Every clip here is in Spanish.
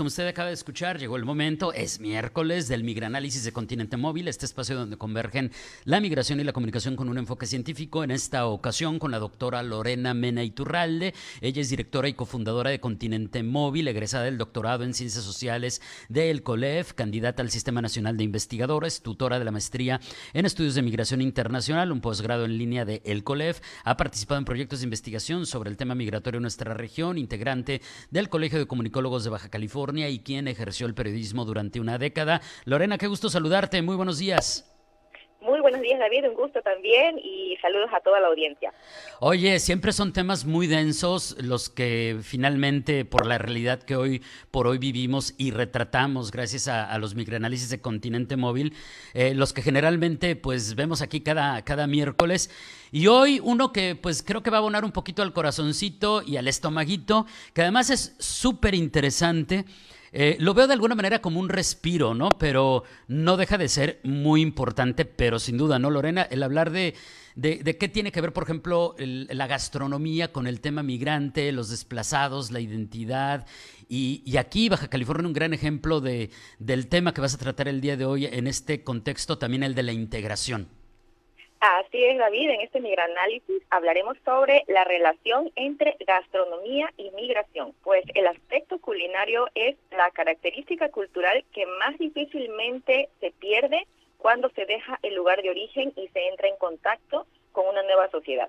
Como usted acaba de escuchar, llegó el momento, es miércoles del Migranálisis de Continente Móvil, este espacio donde convergen la migración y la comunicación con un enfoque científico, en esta ocasión con la doctora Lorena Mena Iturralde. Ella es directora y cofundadora de Continente Móvil, egresada del doctorado en Ciencias Sociales del COLEF, candidata al Sistema Nacional de Investigadores, tutora de la maestría en Estudios de Migración Internacional, un posgrado en línea de el COLEF, ha participado en proyectos de investigación sobre el tema migratorio en nuestra región, integrante del Colegio de Comunicólogos de Baja California, y quien ejerció el periodismo durante una década. Lorena, qué gusto saludarte. Muy buenos días. Muy buenos días, David. Un gusto también y saludos a toda la audiencia. Oye, siempre son temas muy densos los que finalmente, por la realidad que hoy por hoy vivimos y retratamos gracias a, los microanálisis de Continente Móvil, eh, los que generalmente pues vemos aquí cada, cada miércoles. Y hoy uno que pues creo que va a abonar un poquito al corazoncito y al estomaguito, que además es súper interesante. Eh, lo veo de alguna manera como un respiro, ¿no? Pero no deja de ser muy importante, pero sin duda, ¿no, Lorena? El hablar de, de, qué tiene que ver, por ejemplo, la gastronomía con el tema migrante, los desplazados, la identidad. Y, y, aquí, Baja California, un gran ejemplo de, del tema que vas a tratar el día de hoy en este contexto, también el de la integración. Así es, David. En este migranálisis hablaremos sobre la relación entre gastronomía y migración, pues el aspecto culinario es la característica cultural que más difícilmente se pierde cuando se deja el lugar de origen y se entra en contacto con una nueva sociedad.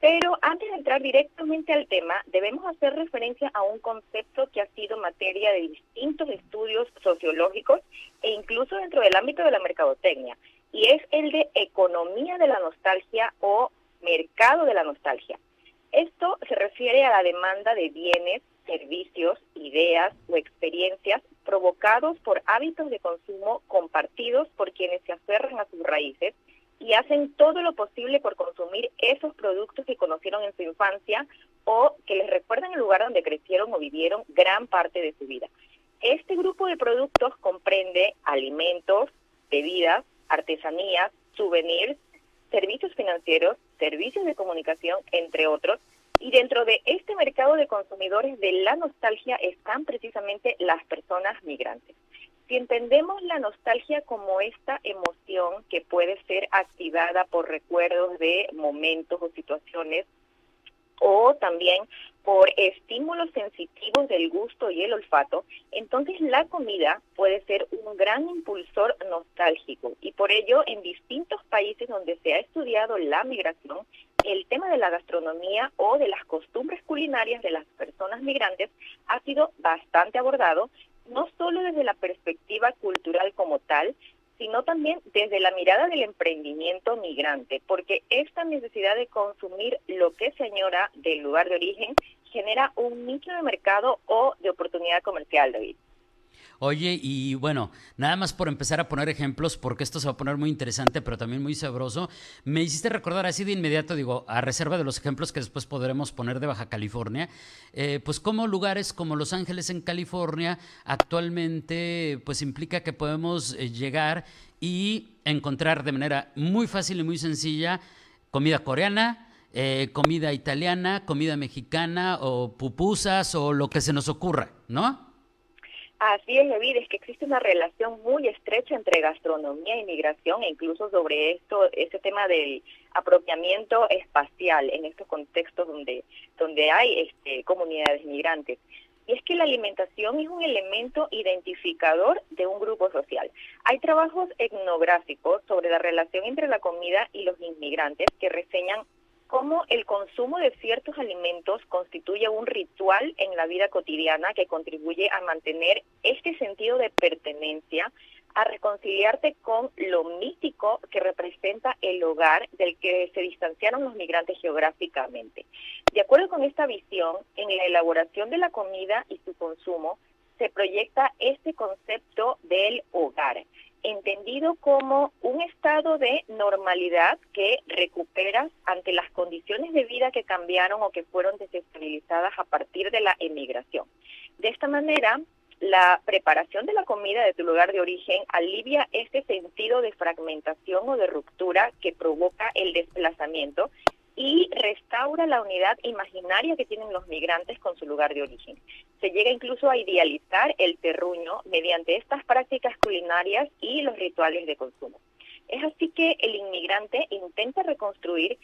Pero antes de entrar directamente al tema, debemos hacer referencia a un concepto que ha sido materia de distintos estudios sociológicos e incluso dentro del ámbito de la mercadotecnia, y es el de economía de la nostalgia o mercado de la nostalgia. Esto se refiere a la demanda de bienes, servicios, ideas o experiencias provocados por hábitos de consumo compartidos por quienes se aferran a sus raíces y hacen todo lo posible por consumir esos productos que conocieron en su infancia o que les recuerdan el lugar donde crecieron o vivieron gran parte de su vida. Este grupo de productos comprende alimentos, bebidas, artesanías, souvenirs, servicios financieros, servicios de comunicación, entre otros. Y dentro de este mercado de consumidores de la nostalgia están precisamente las personas migrantes. Si entendemos la nostalgia como esta emoción que puede ser activada por recuerdos de momentos o situaciones o también por estímulos sensitivos del gusto y el olfato, entonces la comida puede ser un gran impulsor nostálgico. Y por ello en distintos países donde se ha estudiado la migración, el tema de la gastronomía o de las costumbres culinarias de las personas migrantes ha sido bastante abordado, no solo desde la perspectiva cultural como tal, sino también desde la mirada del emprendimiento migrante, porque esta necesidad de consumir lo que se añora del lugar de origen genera un nicho de mercado o de oportunidad comercial, David. Oye, y bueno, nada más por empezar a poner ejemplos, porque esto se va a poner muy interesante, pero también muy sabroso, me hiciste recordar así de inmediato, digo, a reserva de los ejemplos que después podremos poner de Baja California, eh, pues como lugares como Los Ángeles en California actualmente pues implica que podemos eh, llegar y encontrar de manera muy fácil y muy sencilla comida coreana, eh, comida italiana, comida mexicana o pupusas o lo que se nos ocurra, ¿no? Así es, David, es que existe una relación muy estrecha entre gastronomía y migración e incluso sobre esto, ese tema del apropiamiento espacial en estos contextos donde, donde hay este, comunidades migrantes. Y es que la alimentación es un elemento identificador de un grupo social. Hay trabajos etnográficos sobre la relación entre la comida y los inmigrantes que reseñan cómo el consumo de ciertos alimentos constituye un ritual en la vida cotidiana que contribuye a mantener este sentido de pertenencia, a reconciliarte con lo mítico que representa el hogar del que se distanciaron los migrantes geográficamente. De acuerdo con esta visión, en la elaboración de la comida y su consumo, se proyecta este concepto del hogar, entendido como un estado de normalidad que recuperas ante las condiciones de vida que cambiaron o que fueron desestabilizadas a partir de la emigración. De esta manera, la preparación de la comida de tu lugar de origen alivia este sentido de fragmentación o de ruptura que provoca el desplazamiento y restaura la unidad imaginaria que tienen los migrantes con su lugar de origen. Se llega incluso a idealizar el terruño mediante estas prácticas culinarias y los rituales de consumo. Es así que el inmigrante intenta reconstruir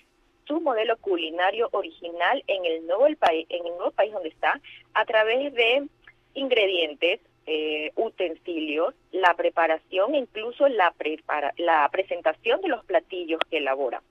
su modelo culinario original en el nuevo, país, en el nuevo país donde está a través de ingredientes, eh, utensilios, la preparación e incluso la, prepara, la presentación de los platillos que elabora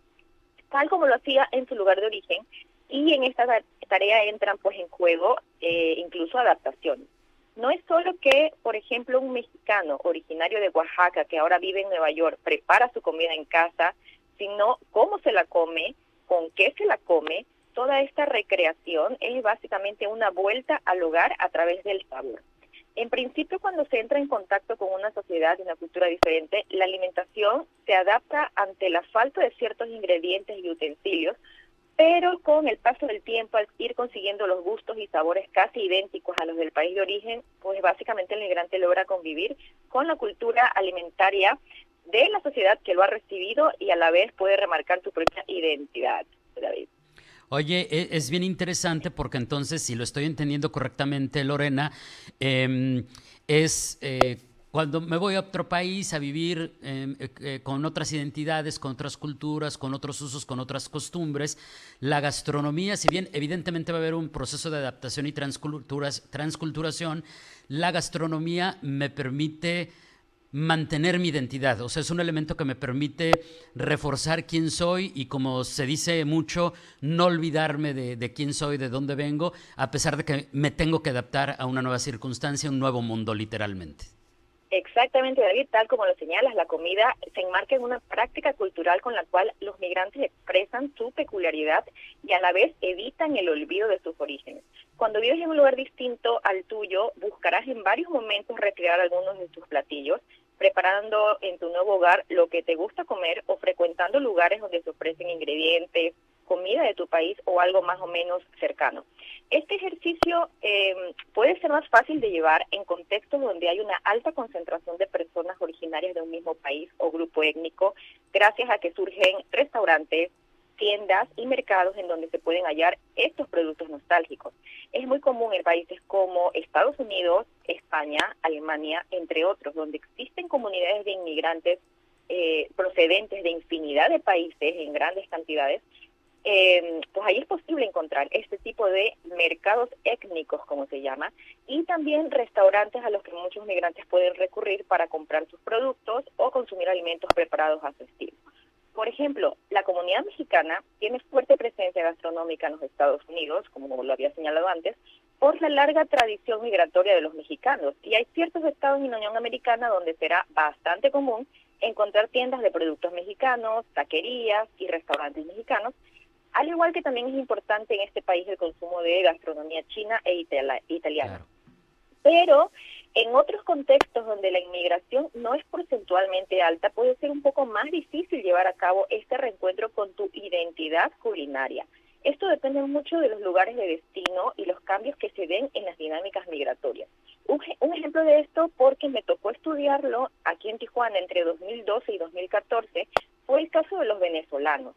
tal como lo hacía en su lugar de origen, y en esta tarea entran pues en juego eh, incluso adaptaciones. No es solo que, por ejemplo, un mexicano originario de Oaxaca que ahora vive en Nueva York prepara su comida en casa, sino cómo se la come, con qué se la come. Toda esta recreación es básicamente una vuelta al hogar a través del sabor. En principio, cuando se entra en contacto con una sociedad y una cultura diferente, la alimentación se adapta ante la falta de ciertos ingredientes y utensilios, pero con el paso del tiempo, al ir consiguiendo los gustos y sabores casi idénticos a los del país de origen, pues básicamente el migrante logra convivir con la cultura alimentaria de la sociedad que lo ha recibido y a la vez puede remarcar su propia identidad. Oye, e, es bien interesante porque entonces, si lo estoy entendiendo correctamente, Lorena, em, es eh, cuando me voy a otro país a vivir em, eh, eh, con otras identidades, con otras culturas, con otros usos, con otras costumbres, la gastronomía, si bien evidentemente va a haber un proceso de adaptación y transculturación, la gastronomía me permite mantener mi identidad. O sea, es un elemento que me permite reforzar quién soy y como se dice mucho, no olvidarme de, quién soy, de dónde vengo, a pesar de que me tengo que adaptar a una nueva circunstancia, un nuevo mundo, literalmente. Exactamente, David, tal como lo señalas, la comida se enmarca en una práctica cultural con la cual los migrantes expresan su peculiaridad y a la vez evitan el olvido de sus orígenes. Cuando vives en un lugar distinto al tuyo, buscarás en varios momentos recrear algunos de tus platillos, preparando en tu nuevo hogar lo que te gusta comer o frecuentando lugares donde se ofrecen ingredientes, comida de tu país o algo más o menos cercano. Este ejercicio eh, puede ser más fácil de llevar en contextos donde hay una alta concentración de personas originarias de un mismo país o grupo étnico, gracias a que surgen restaurantes, tiendas y mercados en donde se pueden hallar estos productos nostálgicos. Es muy común en países como Estados Unidos, España, Alemania, entre otros, donde existen comunidades de inmigrantes eh, procedentes de infinidad de países en grandes cantidades, eh, pues ahí es posible encontrar este tipo de mercados étnicos, como se llama, y también restaurantes a los que muchos migrantes pueden recurrir para comprar sus productos o consumir alimentos preparados a su estilo. Por ejemplo, la comunidad mexicana tiene fuerte presencia gastronómica en los Estados Unidos, como lo había señalado antes, por la larga tradición migratoria de los mexicanos. Y hay ciertos estados en la Unión Americana donde será bastante común encontrar tiendas de productos mexicanos, taquerías y restaurantes mexicanos, al igual que también es importante en este país el consumo de gastronomía china e italiana. Pero en otros contextos donde la inmigración no es porcentualmente alta, puede ser un poco más difícil llevar a cabo este reencuentro con tu identidad culinaria. Esto depende mucho de los lugares de destino y los cambios que se den en las dinámicas migratorias. Un, un, ejemplo de esto, porque me tocó estudiarlo aquí en Tijuana entre 2012 y 2014, fue el caso de los venezolanos.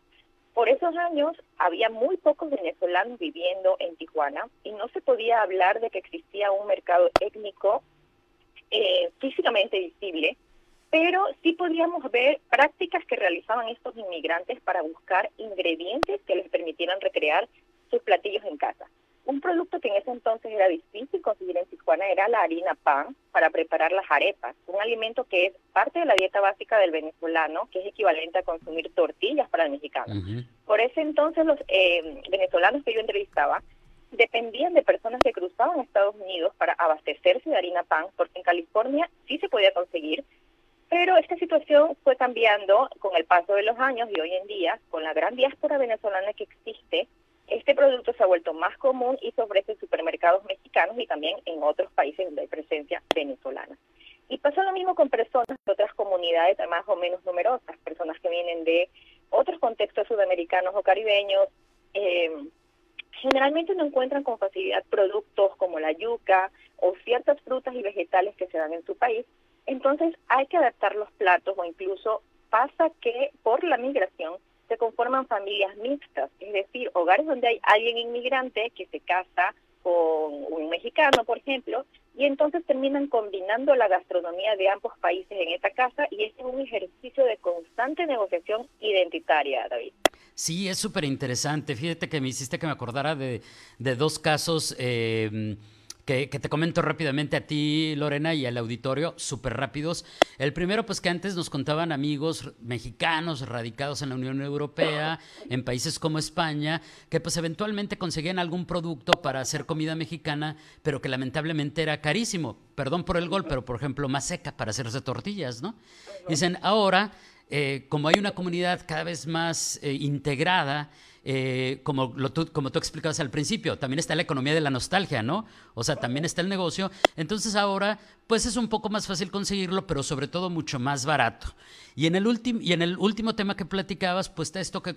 Por esos años había muy pocos venezolanos viviendo en Tijuana y no se podía hablar de que existía un mercado étnico eh, físicamente visible, pero sí podíamos ver prácticas que realizaban estos inmigrantes para buscar ingredientes que les permitieran recrear sus platillos en casa. Un producto que en ese entonces era difícil conseguir en Tijuana era la harina pan para preparar las arepas, un alimento que es parte de la dieta básica del venezolano, que es equivalente a consumir tortillas para el mexicano. Por ese entonces los eh, venezolanos que yo entrevistaba dependían de personas que cruzaban Estados Unidos para abastecerse de harina pan, porque en California sí se podía conseguir, pero esta situación fue cambiando con el paso de los años y hoy en día, con la gran diáspora venezolana que existe, este producto se ha vuelto más común y se ofrece en supermercados mexicanos y también en otros países donde hay presencia venezolana. Y pasa lo mismo con personas de otras comunidades más o menos numerosas, personas que vienen de otros contextos sudamericanos o caribeños, eh, generalmente no encuentran con facilidad productos como la yuca o ciertas frutas y vegetales que se dan en su país. Entonces hay que adaptar los platos o incluso pasa que por la migración se conforman familias mixtas, es decir, hogares donde hay alguien inmigrante que se casa con un mexicano, por ejemplo, y entonces terminan combinando la gastronomía de ambos países en esta casa y es un ejercicio de constante negociación identitaria, David. Sí, es súper interesante. Fíjate que me hiciste que me acordara de, de dos casos. Eh, que, te comento rápidamente a ti, Lorena, y al auditorio, súper rápidos. El primero, pues que antes nos contaban amigos mexicanos radicados en la Unión Europea, en países como España, que pues eventualmente conseguían algún producto para hacer comida mexicana, pero que lamentablemente era carísimo. Perdón por el gol, pero por ejemplo, más seca para hacerse tortillas, ¿no? Dicen, ahora, eh, como hay una comunidad cada vez más eh, integrada, eh, como, lo, tú, como tú explicabas al principio, también está la economía de la nostalgia, ¿no? O sea, también está el negocio. Entonces ahora, pues es un poco más fácil conseguirlo, pero sobre todo mucho más barato. Y en el, y en el último tema que platicabas, pues está esto que,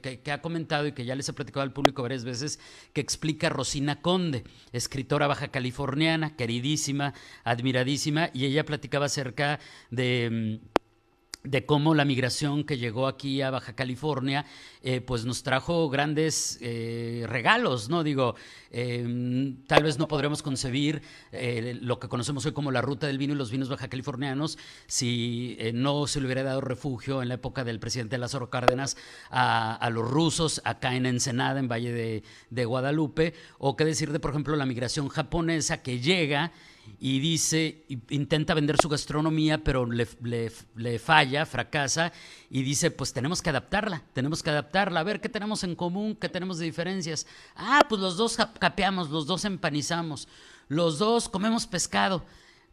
que, ha comentado y que ya les he platicado al público varias veces, que explica Rosina Conde, escritora baja californiana, queridísima, admiradísima, y ella platicaba acerca de mm, de cómo la migración que llegó aquí a Baja California, eh, pues nos trajo grandes eh, regalos, ¿no? Digo, em, tal vez no podremos concebir eh, lo que conocemos hoy como la ruta del vino y los vinos baja californianos si no se le hubiera dado refugio en la época del presidente Lázaro Cárdenas a, los rusos acá en Ensenada, en Valle de, de Guadalupe, o qué decir de, por ejemplo, la migración japonesa que llega y dice, intenta vender su gastronomía, pero le, falla, fracasa, y dice, pues tenemos que adaptarla, tenemos que adaptarla, a ver qué tenemos en común, qué tenemos de diferencias. Ah, pues los dos capeamos, los dos empanizamos, los dos comemos pescado.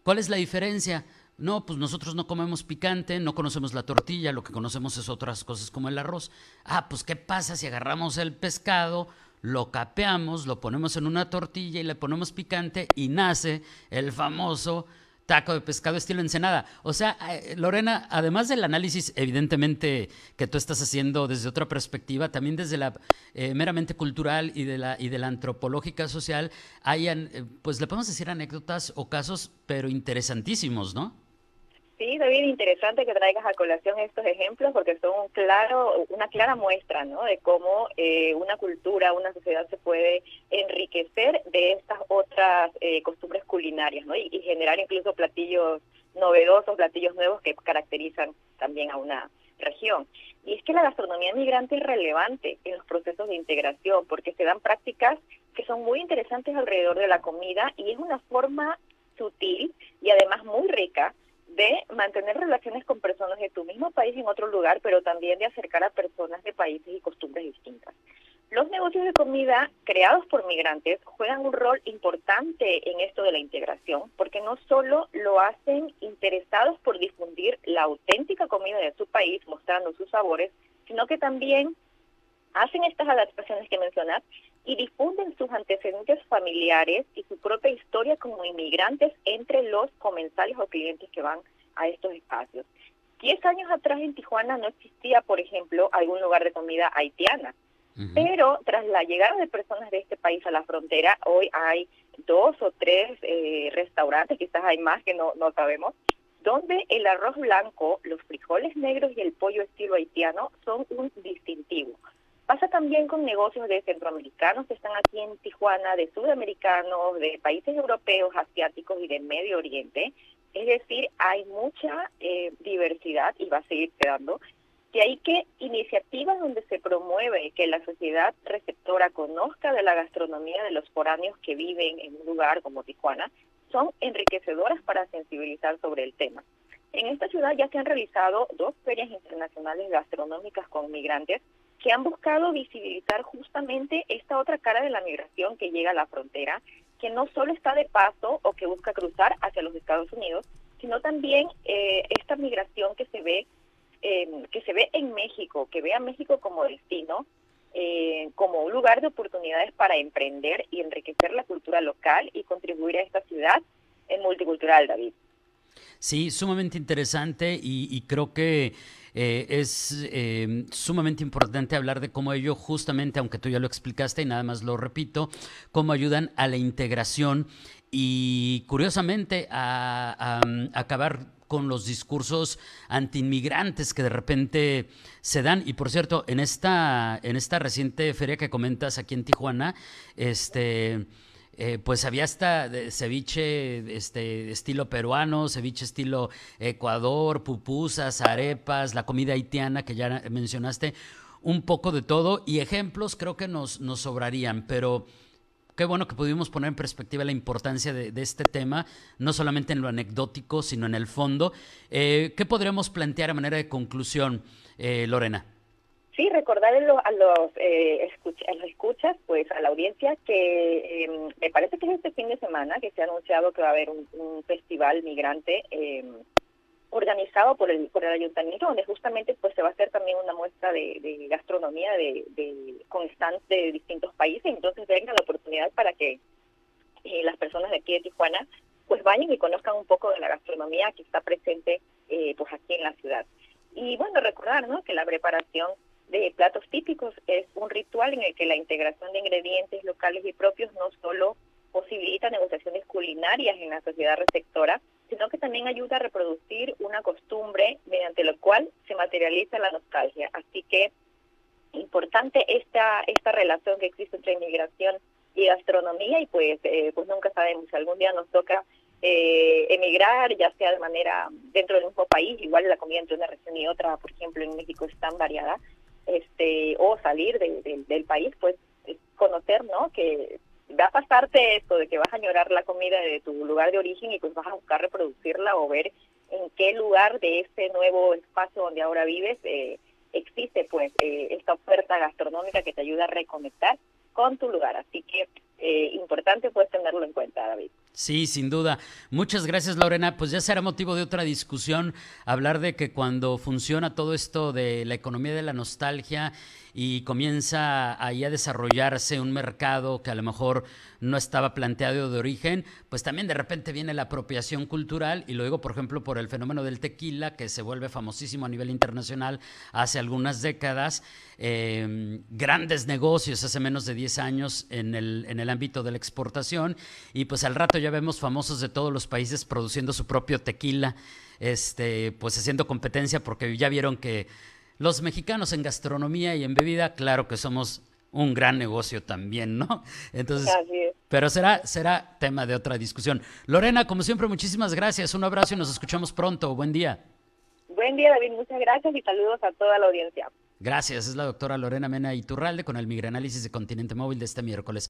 ¿Cuál es la diferencia? No, pues nosotros no comemos picante, no conocemos la tortilla, lo que conocemos es otras cosas como el arroz. Ah, pues ¿qué pasa si agarramos el pescado, lo capeamos, lo ponemos en una tortilla y le ponemos picante y nace el famoso taco de pescado estilo ensenada. O sea, eh, Lorena, además del análisis evidentemente que tú estás haciendo desde otra perspectiva, también desde la eh, meramente cultural y de la, y de la antropológica social, hayan, eh, pues le podemos decir anécdotas o casos, pero interesantísimos, ¿no? Sí, David, interesante que traigas a colación estos ejemplos porque son un claro, una clara muestra ¿no? de cómo eh, una cultura, una sociedad se puede enriquecer de estas otras eh, costumbres culinarias ¿no? y, generar incluso platillos novedosos, platillos nuevos que caracterizan también a una región. Y es que la gastronomía migrante es relevante en los procesos de integración porque se dan prácticas que son muy interesantes alrededor de la comida y es una forma sutil y además muy rica de mantener relaciones con personas de tu mismo país en otro lugar, pero también de acercar a personas de países y costumbres distintas. Los negocios de comida creados por migrantes juegan un rol importante en esto de la integración, porque no solo lo hacen interesados por difundir la auténtica comida de su país, mostrando sus sabores, sino que también hacen estas adaptaciones que mencionas y difunden sus antecedentes familiares y su propia historia como inmigrantes entre los comensales o clientes que van a estos espacios. Diez años atrás en Tijuana no existía, por ejemplo, algún lugar de comida haitiana, pero tras la llegada de personas de este país a la frontera, hoy hay dos o tres eh, restaurantes, quizás hay más que no, no sabemos, donde el arroz blanco, los frijoles negros y el pollo estilo haitiano son un distintivo. Pasa también con negocios de centroamericanos que están aquí en Tijuana, de sudamericanos, de países europeos, asiáticos y de Medio Oriente. Es decir, hay mucha eh, diversidad y va a seguir quedando. De ahí que iniciativas donde se promueve que la sociedad receptora conozca de la gastronomía de los foráneos que viven en un lugar como Tijuana son enriquecedoras para sensibilizar sobre el tema. En esta ciudad ya se han realizado dos ferias internacionales gastronómicas con migrantes que han buscado visibilizar justamente esta otra cara de la migración que llega a la frontera, que no solo está de paso o que busca cruzar hacia los Estados Unidos, sino también eh, esta migración que se ve em, que se ve en México, que ve a México como destino, eh, como un lugar de oportunidades para emprender y enriquecer la cultura local y contribuir a esta ciudad multicultural, David. Sí, sumamente interesante y, creo que eh, es eh, sumamente importante hablar de cómo ello justamente, aunque tú ya lo explicaste y nada más lo repito, cómo ayudan a la integración y curiosamente a, acabar con los discursos antiinmigrantes que de repente se dan. Y por cierto, en esta, en esta reciente feria que comentas aquí en Tijuana, este eh, pues había hasta ceviche este, estilo peruano, ceviche estilo Ecuador, pupusas, arepas, la comida haitiana que ya mencionaste, un poco de todo y ejemplos creo que nos, nos sobrarían, pero qué bueno que pudimos poner en perspectiva la importancia de, este tema, no solamente en lo anecdótico, sino en el fondo. Eh, ¿Qué podríamos plantear a manera de conclusión, eh, Lorena? Sí, recordar a los, a los, eh, escuchas, pues a la audiencia, que em, me parece que es este fin de semana que se ha anunciado que va a haber un, festival migrante em, organizado por el, por el ayuntamiento, donde justamente pues se va a hacer también una muestra de, gastronomía de, de, con stands de distintos países, entonces venga la oportunidad para que eh, las personas de aquí de Tijuana pues vayan y conozcan un poco de la gastronomía que está presente eh, pues aquí en la ciudad. Y bueno, recordar ¿no? que la preparación de platos típicos es un ritual en el que la integración de ingredientes locales y propios no solo posibilita negociaciones culinarias en la sociedad receptora, sino que también ayuda a reproducir una costumbre mediante lo cual se materializa la nostalgia. Así que importante esta esta relación que existe entre inmigración y gastronomía y pues eh, pues nunca sabemos si algún día nos toca eh, emigrar, ya sea de manera dentro del mismo país, igual la comida entre una región y otra, por ejemplo, en México es tan variada, este, o salir del país, pues conocer, ¿no? Que va a pasarte esto de que vas a añorar la comida de tu lugar de origen y pues vas a buscar reproducirla o ver en qué lugar de este nuevo espacio donde ahora vives eh, existe pues eh, esta oferta gastronómica que te ayuda a reconectar con tu lugar. Así que eh, importante pues tenerlo en cuenta, David. Sí, sin duda. Muchas gracias, Lorena. Pues ya será motivo de otra discusión hablar de que cuando funciona todo esto de la economía de la nostalgia y comienza ahí a desarrollarse un mercado que a lo mejor no estaba planteado de origen, pues también de repente viene la apropiación cultural y luego, por ejemplo, por el fenómeno del tequila, que se vuelve famosísimo a nivel internacional hace algunas décadas, em, grandes negocios hace menos de 10 años en el, en el ámbito de la exportación y pues al rato ya vemos famosos de todos los países produciendo su propio tequila, este, pues haciendo competencia porque ya vieron que los mexicanos en gastronomía y en bebida, claro que somos un gran negocio también, ¿no? Entonces, pero será, será tema de otra discusión. Lorena, como siempre, muchísimas gracias. Un abrazo y nos escuchamos pronto. Buen día. Buen día, David. Muchas gracias y saludos a toda la audiencia. Gracias. Es la doctora Lorena Mena Iturralde con el Migranálisis de Continente Móvil de este miércoles.